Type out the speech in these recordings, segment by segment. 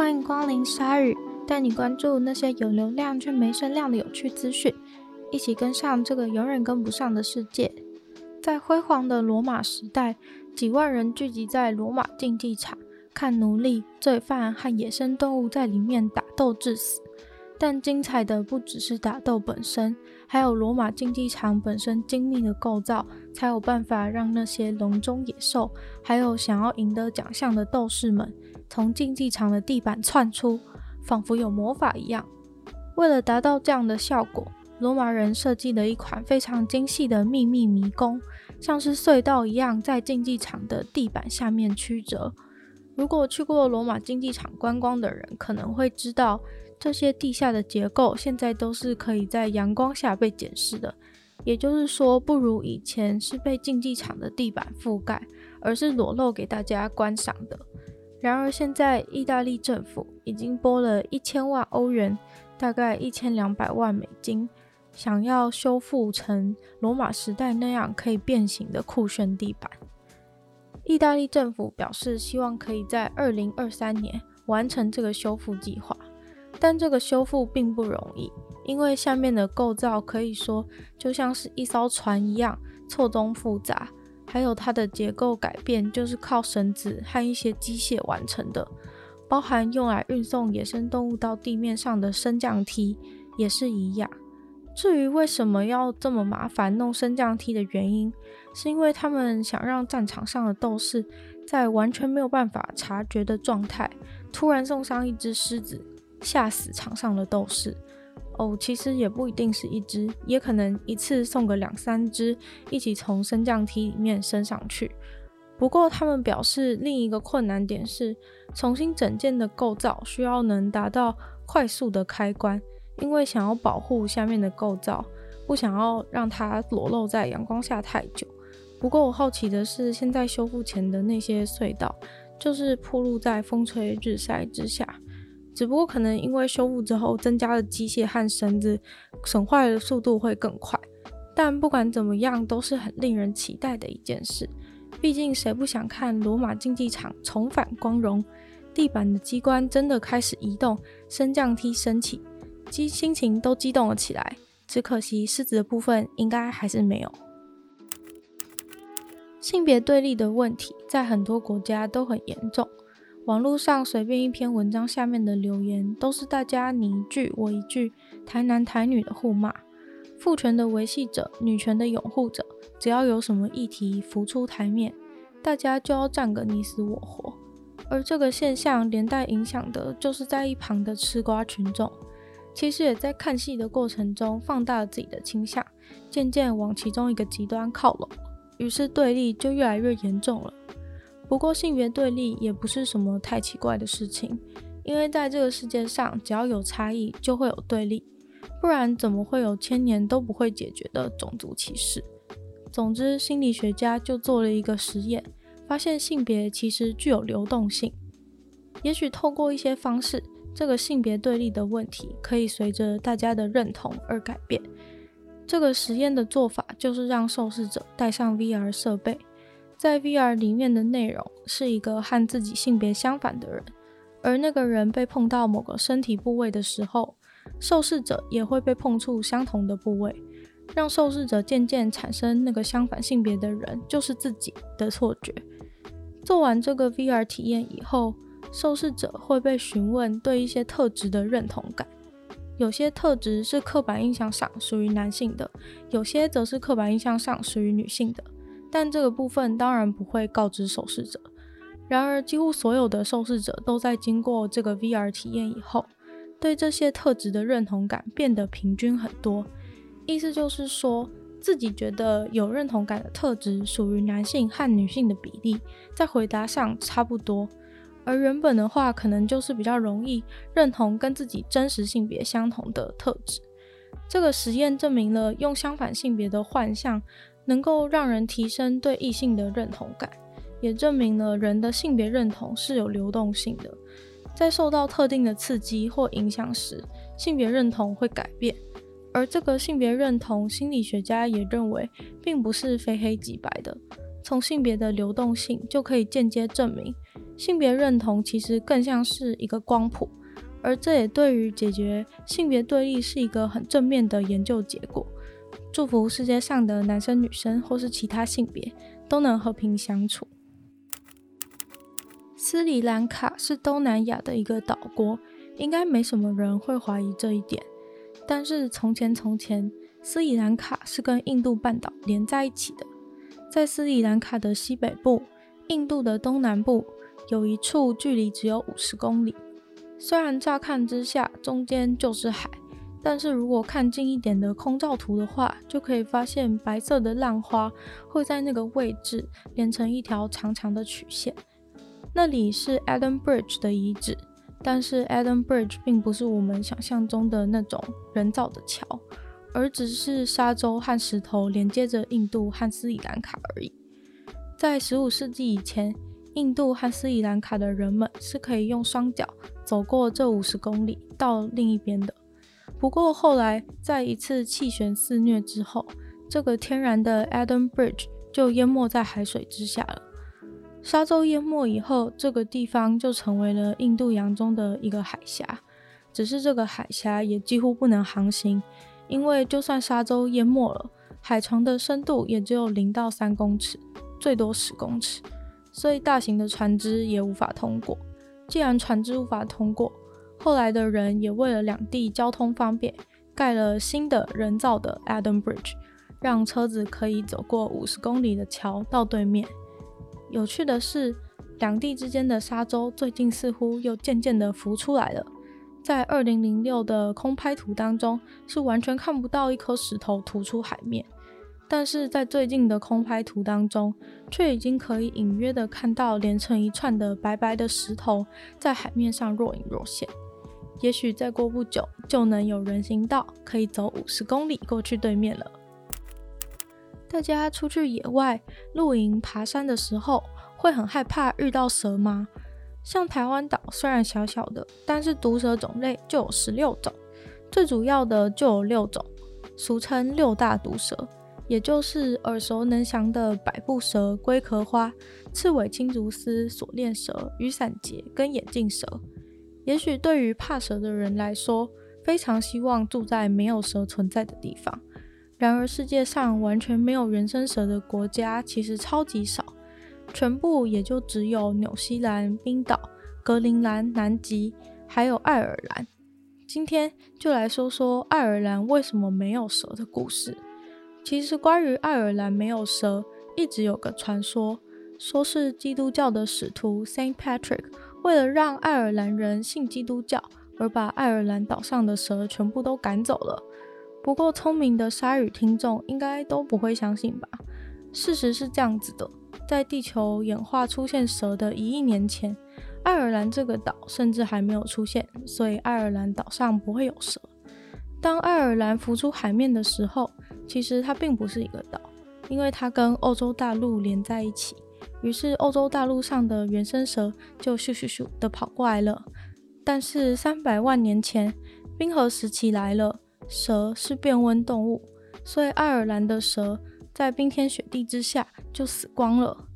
欢迎光临鲨鱼，带你关注那些有流量却没声量的有趣资讯，一起跟上这个永远跟不上的世界。在辉煌的罗马时代，几万人聚集在罗马竞技场，看奴隶、罪犯和野生动物在里面打斗致死。但精彩的不只是打斗本身，还有罗马竞技场本身精密的构造，才有办法让那些笼中野兽，还有想要赢得奖项的斗士们，从竞技场的地板窜出，仿佛有魔法一样。为了达到这样的效果，罗马人设计了一款非常精细的秘密迷宫，像是隧道一样，在竞技场的地板下面曲折。如果去过罗马竞技场观光的人，可能会知道。这些地下的结构现在都是可以在阳光下被检视的，也就是说，不如以前是被竞技场的地板覆盖，而是裸露给大家观赏的。然而，现在意大利政府已经拨了一千万欧元，大概一千两百万美金，想要修复成罗马时代那样可以变形的酷炫地板。意大利政府表示，希望可以在二零二三年完成这个修复计划。但这个修复并不容易，因为下面的构造可以说就像是一艘船一样错综复杂，还有它的结构改变就是靠绳子和一些机械完成的，包含用来运送野生动物到地面上的升降梯也是一样。至于为什么要这么麻烦弄升降梯的原因，是因为他们想让战场上的斗士在完全没有办法察觉的状态，突然送上一只狮子。吓死场上的斗士哦，其实也不一定是一只，也可能一次送个两三只，一起从升降梯里面升上去。不过他们表示，另一个困难点是，重新整建的构造需要能达到快速的开关，因为想要保护下面的构造，不想要让它裸露在阳光下太久。不过我好奇的是，现在修复前的那些隧道，就是暴露在风吹日晒之下。只不过可能因为修复之后增加了机械和绳子，损坏的速度会更快。但不管怎么样，都是很令人期待的一件事。毕竟谁不想看罗马竞技场重返光荣？地板的机关真的开始移动，升降梯升起，激心情都激动了起来。只可惜狮子的部分应该还是没有。性别对立的问题在很多国家都很严重。网络上随便一篇文章下面的留言，都是大家你一句我一句，台男台女的互骂。父权的维系者，女权的拥护者，只要有什么议题浮出台面，大家就要战个你死我活。而这个现象连带影响的，就是在一旁的吃瓜群众，其实也在看戏的过程中放大了自己的倾向，渐渐往其中一个极端靠拢，于是对立就越来越严重了。不过，性别对立也不是什么太奇怪的事情，因为在这个世界上，只要有差异，就会有对立，不然怎么会有千年都不会解决的种族歧视？总之，心理学家就做了一个实验，发现性别其实具有流动性。也许透过一些方式，这个性别对立的问题可以随着大家的认同而改变。这个实验的做法就是让受试者戴上 VR 设备。在 VR 里面的内容是一个和自己性别相反的人，而那个人被碰到某个身体部位的时候，受试者也会被碰触相同的部位，让受试者渐渐产生那个相反性别的人就是自己的错觉。做完这个 VR 体验以后，受试者会被询问对一些特质的认同感，有些特质是刻板印象上属于男性的，有些则是刻板印象上属于女性的。但这个部分当然不会告知受试者。然而，几乎所有的受试者都在经过这个 VR 体验以后，对这些特质的认同感变得平均很多。意思就是说，自己觉得有认同感的特质属于男性和女性的比例，在回答上差不多。而原本的话，可能就是比较容易认同跟自己真实性别相同的特质。这个实验证明了，用相反性别的幻象。能够让人提升对异性的认同感，也证明了人的性别认同是有流动性的。在受到特定的刺激或影响时，性别认同会改变。而这个性别认同，心理学家也认为，并不是非黑即白的。从性别的流动性就可以间接证明，性别认同其实更像是一个光谱，而这也对于解决性别对立是一个很正面的研究结果。祝福世界上的男生、女生或是其他性别都能和平相处。斯里兰卡是东南亚的一个岛国，应该没什么人会怀疑这一点。但是从前从前，斯里兰卡是跟印度半岛连在一起的。在斯里兰卡的西北部，印度的东南部有一处距离只有五十公里。虽然乍看之下中间就是海，但是如果看近一点的空照图的话，就可以发现白色的浪花会在那个位置连成一条长长的曲线。那里是 Adam Bridge 的遗址，但是 Adam Bridge 并不是我们想象中的那种人造的桥，而只是沙洲和石头连接着印度和斯里兰卡而已。在十五世纪以前，印度和斯里兰卡的人们是可以用双脚走过这五十公里到另一边的。不过后来，在一次气旋肆虐之后，这个天然的 Adam Bridge 就淹没在海水之下了。沙洲淹没以后，这个地方就成为了印度洋中的一个海峡。只是这个海峡也几乎不能航行，因为就算沙洲淹没了，海床的深度也只有零到三公尺，最多十公尺，所以大型的船只也无法通过。既然船只无法通过，后来的人也为了两地交通方便，盖了新的人造的 Adam Bridge，让车子可以走过五十公里的桥到对面。有趣的是，两地之间的沙洲最近似乎又渐渐地浮出来了。在二零零六的空拍图当中，是完全看不到一颗石头突出海面，但是在最近的空拍图当中，却已经可以隐约地看到连成一串的白白的石头在海面上若隐若现。也许再过不久，就能有人行道可以走五十公里过去对面了。大家出去野外露营、爬山的时候，会很害怕遇到蛇吗？像台湾岛虽然小小的，但是毒蛇种类就有十六种，最主要的就有六种，俗称六大毒蛇，也就是耳熟能详的百步蛇、龟壳花、刺尾青竹丝、锁链蛇、雨伞节跟眼镜蛇。也许对于怕蛇的人来说，非常希望住在没有蛇存在的地方。然而，世界上完全没有原生蛇的国家其实超级少，全部也就只有纽西兰、冰岛、格陵兰、南极，还有爱尔兰。今天就来说说爱尔兰为什么没有蛇的故事。其实，关于爱尔兰没有蛇，一直有个传说，说是基督教的使徒 Saint Patrick 为了让爱尔兰人信基督教，而把爱尔兰岛上的蛇全部都赶走了。不过，聪明的鲨鱼听众应该都不会相信吧？事实是这样子的，在地球演化出现蛇的一亿年前，爱尔兰这个岛甚至还没有出现，所以爱尔兰岛上不会有蛇。当爱尔兰浮出海面的时候，其实它并不是一个岛，因为它跟欧洲大陆连在一起，于是欧洲大陆上的原生蛇就咻咻咻的跑过来了。但是三百万年前，冰河时期来了。蛇是变温动物，所以爱尔兰的蛇在冰天雪地之下就死光了。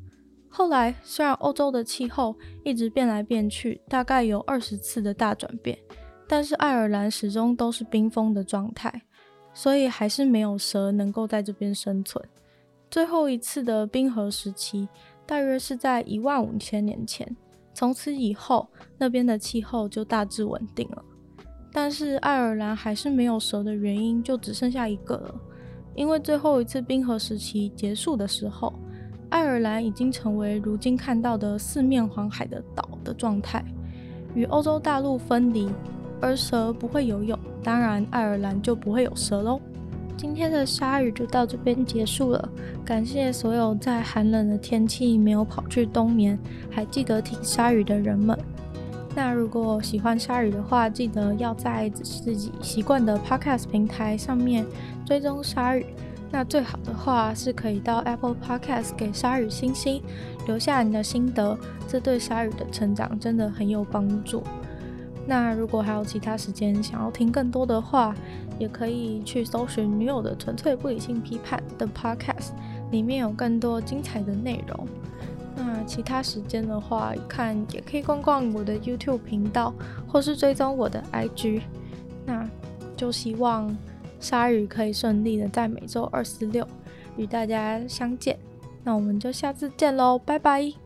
后来，虽然欧洲的气候一直变来变去，大概有二十次的大转变，但是爱尔兰始终都是冰封的状态，所以还是没有蛇能够在这边生存。最后一次的冰河时期大约是在一万五千年前，从此以后那边的气候就大致稳定了。但是爱尔兰还是没有蛇的原因就只剩下一个了，因为最后一次冰河时期结束的时候，爱尔兰已经成为如今看到的四面环海的岛的状态，与欧洲大陆分离，而蛇不会游泳，当然爱尔兰就不会有蛇喽。今天的鲨鱼就到这边结束了，感谢所有在寒冷的天气没有跑去冬眠，还记得听鲨鱼的人们。那如果喜欢鲨鱼的话，记得要在自己习惯的 Podcast 平台上面追踪鲨鱼。那最好的话是可以到 Apple Podcast 给鲨鱼星星，留下你的心得，这对鲨鱼的成长真的很有帮助。那如果还有其他时间想要听更多的话，也可以去搜寻女友的纯粹不理性批判的 Podcast，里面有更多精彩的内容。那其他时间的话，看也可以逛逛我的 YouTube 频道，或是追踪我的 IG。那就希望鲨鱼可以顺利的在每周二、四、六与大家相见。那我们就下次见喽，拜拜。